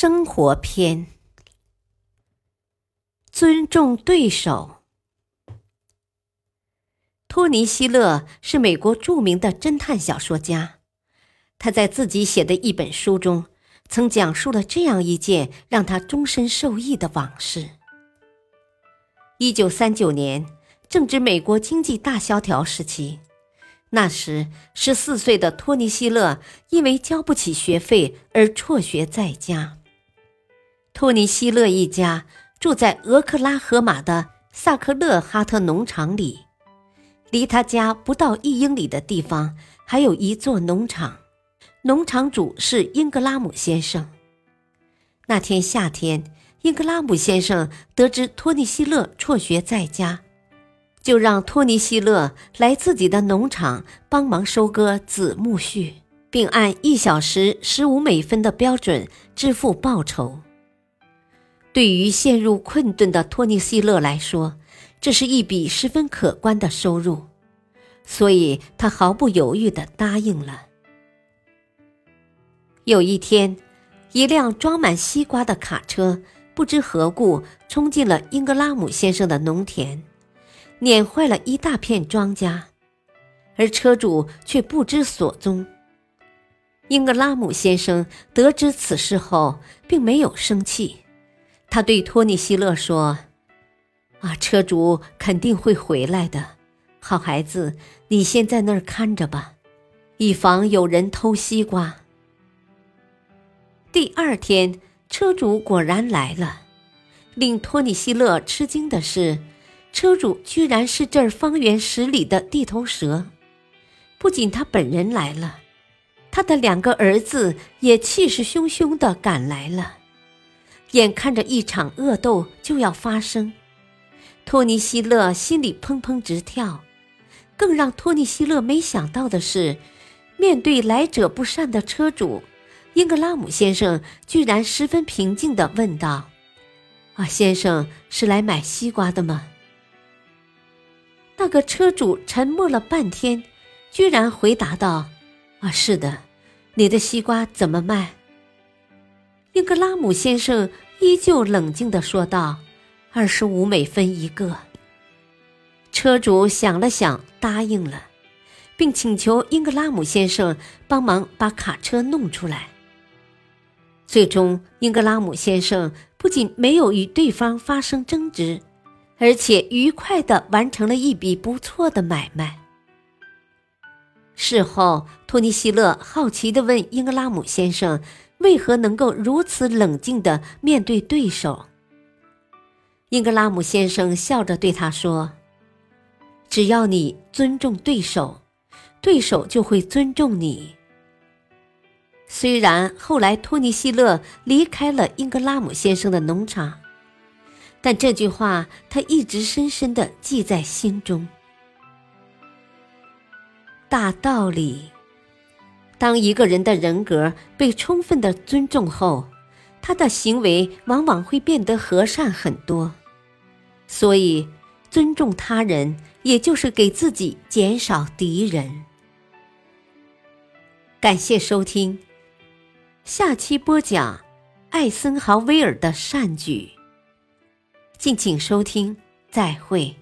生活篇：尊重对手。托尼·希勒是美国著名的侦探小说家，他在自己写的一本书中，曾讲述了这样一件让他终身受益的往事。一九三九年，正值美国经济大萧条时期，那时十四岁的托尼·希勒因为交不起学费而辍学在家。托尼·希勒一家住在俄克拉荷马的萨克勒哈特农场里，离他家不到一英里的地方还有一座农场，农场主是英格拉姆先生。那天夏天，英格拉姆先生得知托尼·希勒辍学在家，就让托尼·希勒来自己的农场帮忙收割紫苜蓿，并按一小时十五美分的标准支付报酬。对于陷入困顿的托尼·希勒来说，这是一笔十分可观的收入，所以他毫不犹豫地答应了。有一天，一辆装满西瓜的卡车不知何故冲进了英格拉姆先生的农田，碾坏了一大片庄稼，而车主却不知所踪。英格拉姆先生得知此事后，并没有生气。他对托尼·希勒说：“啊，车主肯定会回来的。好孩子，你先在那儿看着吧，以防有人偷西瓜。”第二天，车主果然来了。令托尼·希勒吃惊的是，车主居然是这儿方圆十里的地头蛇。不仅他本人来了，他的两个儿子也气势汹汹地赶来了。眼看着一场恶斗就要发生，托尼·希勒心里砰砰直跳。更让托尼·希勒没想到的是，面对来者不善的车主，英格拉姆先生居然十分平静地问道：“啊，先生是来买西瓜的吗？”那个车主沉默了半天，居然回答道：“啊，是的，你的西瓜怎么卖？”英格拉姆先生依旧冷静地说道：“二十五美分一个。”车主想了想，答应了，并请求英格拉姆先生帮忙把卡车弄出来。最终，英格拉姆先生不仅没有与对方发生争执，而且愉快地完成了一笔不错的买卖。事后，托尼·希勒好奇地问英格拉姆先生。为何能够如此冷静地面对对手？英格拉姆先生笑着对他说：“只要你尊重对手，对手就会尊重你。”虽然后来托尼·希勒离开了英格拉姆先生的农场，但这句话他一直深深地记在心中。大道理。当一个人的人格被充分的尊重后，他的行为往往会变得和善很多。所以，尊重他人，也就是给自己减少敌人。感谢收听，下期播讲艾森豪威尔的善举。敬请收听，再会。